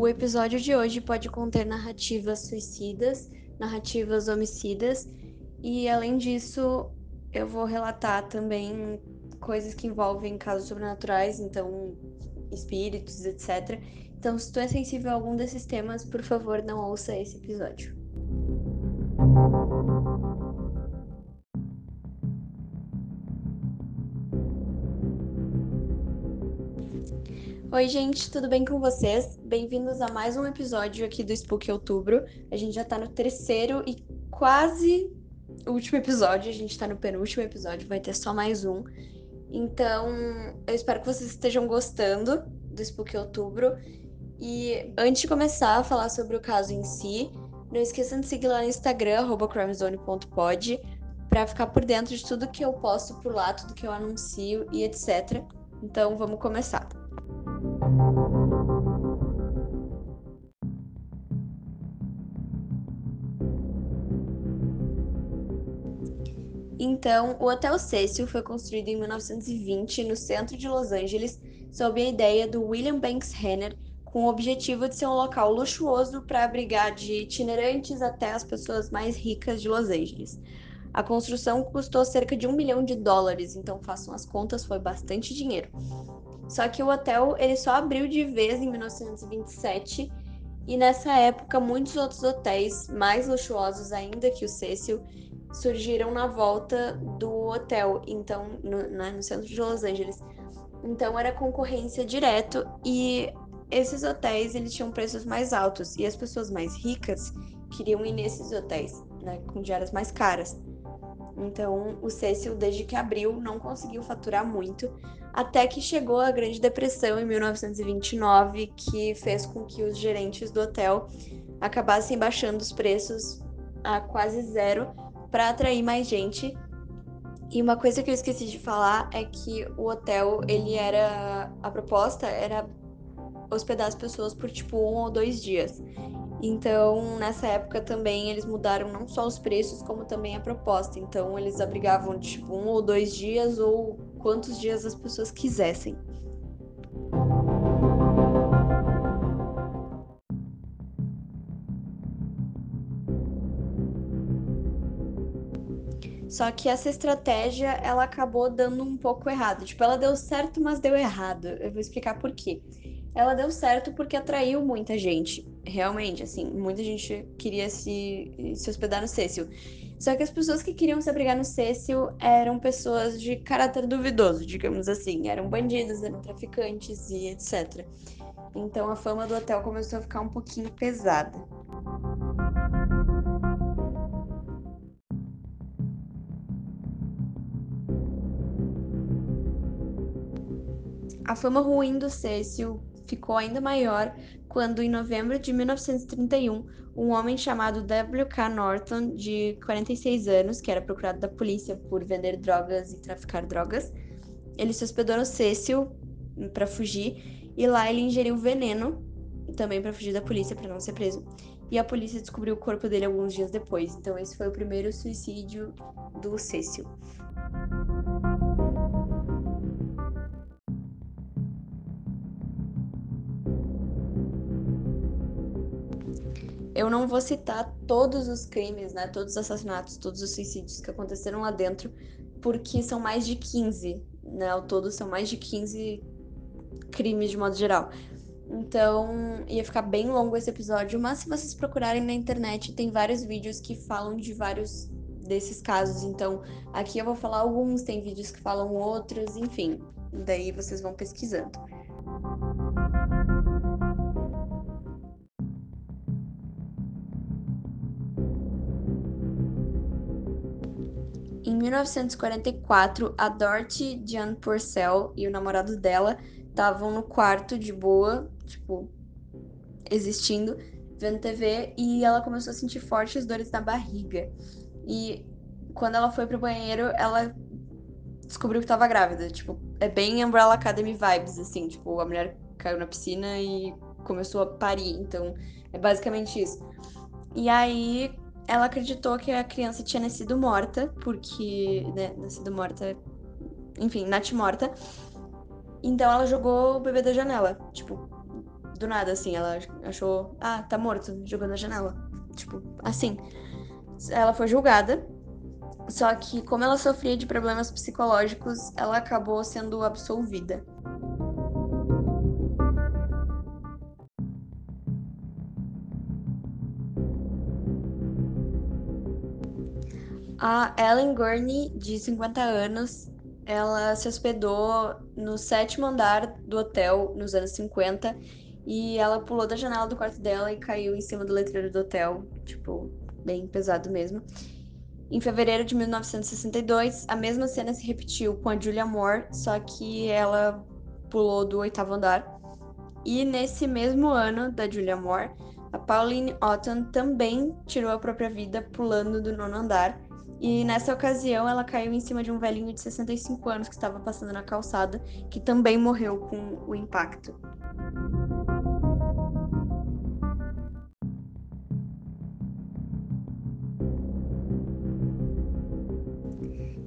O episódio de hoje pode conter narrativas suicidas, narrativas homicidas e, além disso, eu vou relatar também coisas que envolvem casos sobrenaturais, então espíritos, etc. Então, se tu é sensível a algum desses temas, por favor, não ouça esse episódio. Oi, gente, tudo bem com vocês? Bem-vindos a mais um episódio aqui do Spook Outubro. A gente já tá no terceiro e quase último episódio, a gente tá no penúltimo episódio, vai ter só mais um. Então, eu espero que vocês estejam gostando do Spook Outubro. E antes de começar a falar sobre o caso em si, não esqueçam de seguir lá no Instagram, crimezone.pod, para ficar por dentro de tudo que eu posto por lá, tudo que eu anuncio e etc. Então, vamos começar. Então, o Hotel Cecil foi construído em 1920 no centro de Los Angeles, sob a ideia do William Banks Henner, com o objetivo de ser um local luxuoso para abrigar de itinerantes até as pessoas mais ricas de Los Angeles. A construção custou cerca de um milhão de dólares, então façam as contas, foi bastante dinheiro. Só que o hotel ele só abriu de vez em 1927 e nessa época muitos outros hotéis mais luxuosos ainda que o Cecil surgiram na volta do hotel, então no, né, no centro de Los Angeles. Então era concorrência direto e esses hotéis eles tinham preços mais altos e as pessoas mais ricas queriam ir nesses hotéis, né, com diárias mais caras. Então, o Cecil, desde que abriu, não conseguiu faturar muito, até que chegou a Grande Depressão em 1929, que fez com que os gerentes do hotel acabassem baixando os preços a quase zero para atrair mais gente. E uma coisa que eu esqueci de falar é que o hotel, ele era a proposta era hospedar as pessoas por tipo um ou dois dias. Então, nessa época também eles mudaram não só os preços, como também a proposta. Então, eles abrigavam tipo um ou dois dias ou quantos dias as pessoas quisessem. Só que essa estratégia, ela acabou dando um pouco errado. Tipo, ela deu certo, mas deu errado. Eu vou explicar por quê. Ela deu certo porque atraiu muita gente realmente, assim, muita gente queria se, se hospedar no Cecil. Só que as pessoas que queriam se abrigar no Cecil eram pessoas de caráter duvidoso, digamos assim. Eram bandidos, eram traficantes e etc. Então a fama do hotel começou a ficar um pouquinho pesada. A fama ruim do Cecil ficou ainda maior quando, em novembro de 1931, um homem chamado W.K. Norton, de 46 anos, que era procurado da polícia por vender drogas e traficar drogas, ele se hospedou no Cecil para fugir e lá ele ingeriu veneno também para fugir da polícia, para não ser preso. E a polícia descobriu o corpo dele alguns dias depois. Então esse foi o primeiro suicídio do Cecil. Eu não vou citar todos os crimes, né, todos os assassinatos, todos os suicídios que aconteceram lá dentro, porque são mais de 15, né, ao todo são mais de 15 crimes de modo geral. Então, ia ficar bem longo esse episódio, mas se vocês procurarem na internet, tem vários vídeos que falam de vários desses casos. Então, aqui eu vou falar alguns, tem vídeos que falam outros, enfim. Daí vocês vão pesquisando. Em 1944, a Dorothy Jan Purcell e o namorado dela estavam no quarto de boa, tipo, existindo, vendo TV, e ela começou a sentir fortes dores na barriga. E quando ela foi pro banheiro, ela descobriu que estava grávida. Tipo, é bem Umbrella Academy vibes, assim, tipo, a mulher caiu na piscina e começou a parir. Então, é basicamente isso. E aí, ela acreditou que a criança tinha nascido morta, porque, né, nascido morta, enfim, Nath morta. Então ela jogou o bebê da janela, tipo, do nada, assim. Ela achou, ah, tá morto, jogou na janela. Tipo, assim. Ela foi julgada, só que como ela sofria de problemas psicológicos, ela acabou sendo absolvida. A Ellen Gurney, de 50 anos, ela se hospedou no sétimo andar do hotel nos anos 50 e ela pulou da janela do quarto dela e caiu em cima do letreiro do hotel, tipo, bem pesado mesmo. Em fevereiro de 1962, a mesma cena se repetiu com a Julia Moore, só que ela pulou do oitavo andar. E nesse mesmo ano da Julia Moore, a Pauline Otton também tirou a própria vida pulando do nono andar e nessa ocasião ela caiu em cima de um velhinho de 65 anos que estava passando na calçada, que também morreu com o impacto.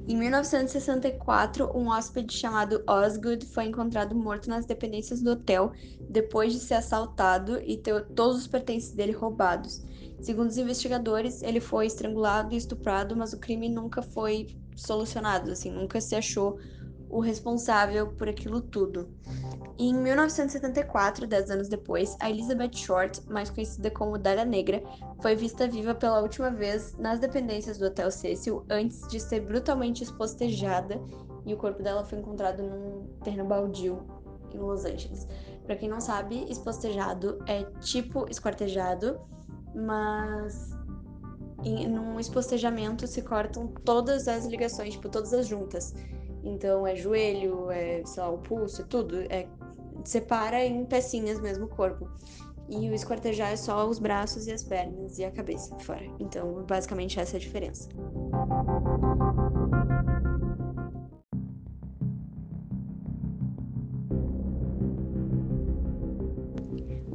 Em 1964, um hóspede chamado Osgood foi encontrado morto nas dependências do hotel depois de ser assaltado e ter todos os pertences dele roubados. Segundo os investigadores, ele foi estrangulado e estuprado, mas o crime nunca foi solucionado, assim, nunca se achou o responsável por aquilo tudo. Em 1974, dez anos depois, a Elizabeth Short, mais conhecida como Dália Negra, foi vista viva pela última vez nas dependências do Hotel Cecil antes de ser brutalmente espostejada e o corpo dela foi encontrado num terreno baldio em Los Angeles. Para quem não sabe, espostejado é tipo esquartejado, mas em, num espostejamento se cortam todas as ligações, tipo, todas as juntas. Então é joelho, é, sei lá, o pulso, é tudo. É, separa em pecinhas mesmo o corpo. E o esquartejar é só os braços e as pernas e a cabeça fora. Então, basicamente, essa é a diferença.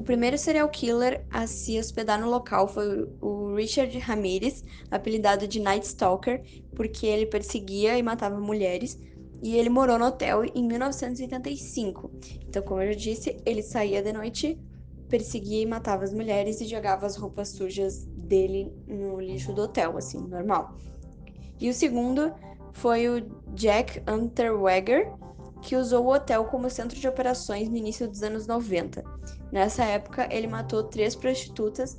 Primeiro serial killer a se hospedar no local foi o Richard Ramirez, apelidado de Night Stalker, porque ele perseguia e matava mulheres. E ele morou no hotel em 1985. Então, como eu já disse, ele saía de noite, perseguia e matava as mulheres e jogava as roupas sujas dele no lixo do hotel, assim, normal. E o segundo foi o Jack Unterweger, que usou o hotel como centro de operações no início dos anos 90. Nessa época, ele matou três prostitutas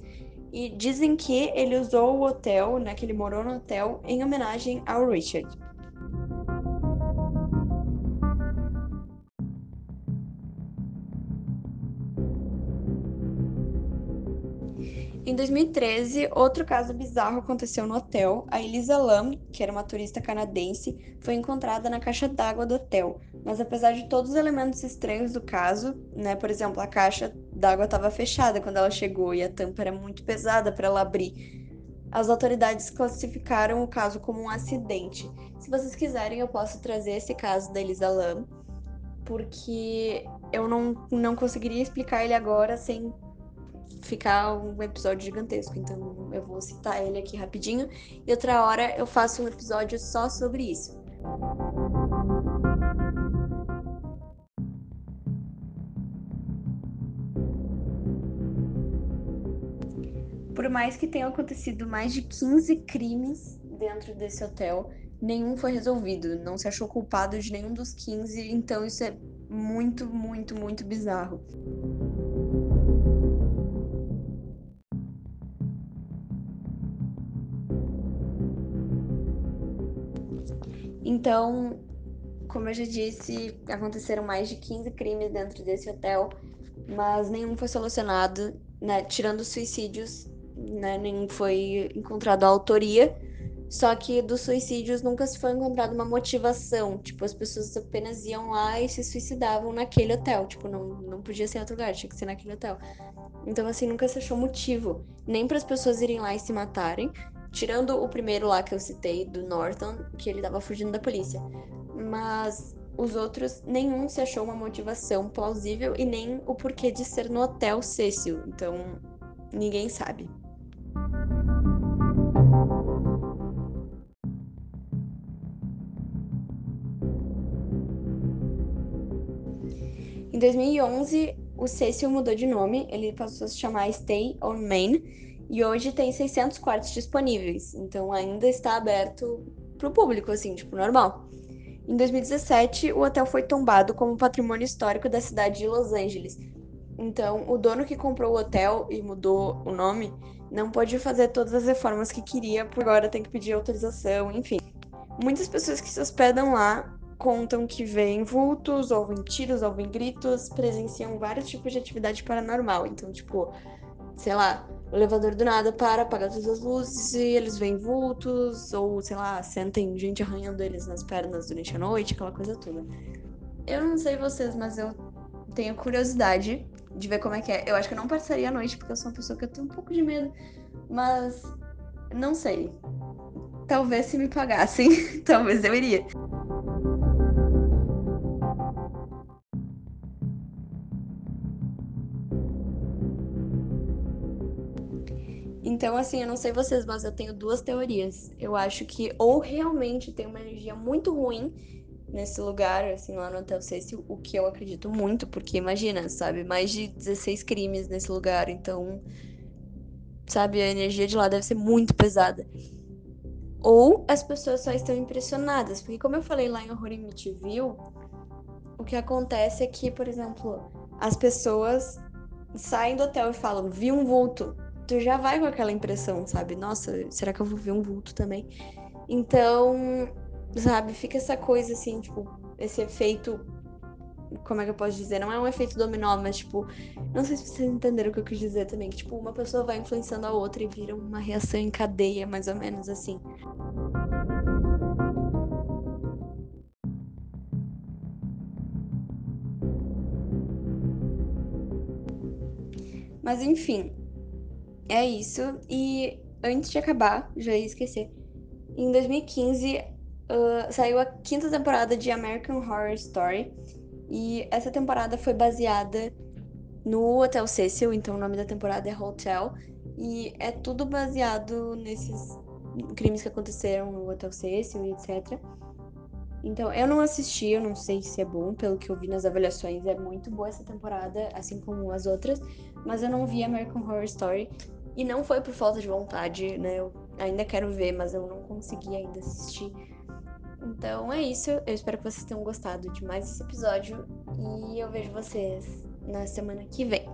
e dizem que ele usou o hotel, né, que ele morou no hotel, em homenagem ao Richard. Em 2013, outro caso bizarro aconteceu no hotel. A Elisa Lam, que era uma turista canadense, foi encontrada na caixa d'água do hotel. Mas apesar de todos os elementos estranhos do caso, né, por exemplo, a caixa d'água estava fechada quando ela chegou e a tampa era muito pesada para ela abrir. As autoridades classificaram o caso como um acidente. Se vocês quiserem, eu posso trazer esse caso da Elisa Lam, porque eu não, não conseguiria explicar ele agora sem ficar um episódio gigantesco. Então eu vou citar ele aqui rapidinho e outra hora eu faço um episódio só sobre isso. Por mais que tenham acontecido mais de 15 crimes dentro desse hotel, nenhum foi resolvido. Não se achou culpado de nenhum dos 15, então isso é muito, muito, muito bizarro. Então, como eu já disse, aconteceram mais de 15 crimes dentro desse hotel, mas nenhum foi solucionado, né? Tirando os suicídios, né? Nenhum foi encontrado a autoria. Só que dos suicídios nunca se foi encontrada uma motivação. Tipo, as pessoas apenas iam lá e se suicidavam naquele hotel. Tipo, não, não podia ser em outro lugar, tinha que ser naquele hotel. Então, assim, nunca se achou motivo. Nem para as pessoas irem lá e se matarem, Tirando o primeiro lá que eu citei, do Norton, que ele tava fugindo da polícia. Mas os outros, nenhum se achou uma motivação plausível e nem o porquê de ser no Hotel Cecil. Então, ninguém sabe. Em 2011, o Cecil mudou de nome, ele passou a se chamar Stay on Main e hoje tem 600 quartos disponíveis, então ainda está aberto para o público, assim, tipo, normal. Em 2017, o hotel foi tombado como patrimônio histórico da cidade de Los Angeles. Então, o dono que comprou o hotel e mudou o nome não pôde fazer todas as reformas que queria, por agora tem que pedir autorização, enfim. Muitas pessoas que se hospedam lá contam que veem vultos, ouvem tiros, ouvem gritos, presenciam vários tipos de atividade paranormal. Então, tipo, sei lá, o elevador do nada para, apaga todas as luzes e eles veem vultos, ou sei lá, sentem gente arranhando eles nas pernas durante a noite, aquela coisa toda. Eu não sei vocês, mas eu tenho curiosidade de ver como é que é. Eu acho que eu não passaria a noite, porque eu sou uma pessoa que eu tenho um pouco de medo, mas não sei. Talvez se me pagassem, talvez eu iria. Então, assim, eu não sei vocês, mas eu tenho duas teorias. Eu acho que ou realmente tem uma energia muito ruim nesse lugar, assim, lá no Hotel Cecil, o que eu acredito muito, porque imagina, sabe, mais de 16 crimes nesse lugar, então, sabe, a energia de lá deve ser muito pesada. Ou as pessoas só estão impressionadas, porque como eu falei lá em Horror Amityville, o que acontece é que, por exemplo, as pessoas saem do hotel e falam, vi um vulto, tu já vai com aquela impressão, sabe? Nossa, será que eu vou ver um vulto também? Então, sabe, fica essa coisa assim, tipo, esse efeito. Como é que eu posso dizer? Não é um efeito dominó, mas, tipo, não sei se vocês entenderam o que eu quis dizer também. Que, tipo, uma pessoa vai influenciando a outra e vira uma reação em cadeia, mais ou menos assim. Mas enfim, é isso. E antes de acabar, já ia esquecer. Em 2015 uh, saiu a quinta temporada de American Horror Story. E essa temporada foi baseada no Hotel Cecil, então o nome da temporada é Hotel. E é tudo baseado nesses crimes que aconteceram no Hotel Cecil e etc. Então, eu não assisti, eu não sei se é bom, pelo que eu vi nas avaliações, é muito boa essa temporada, assim como as outras, mas eu não vi American Horror Story. E não foi por falta de vontade, né? Eu ainda quero ver, mas eu não consegui ainda assistir. Então é isso. Eu espero que vocês tenham gostado de mais esse episódio. E eu vejo vocês na semana que vem.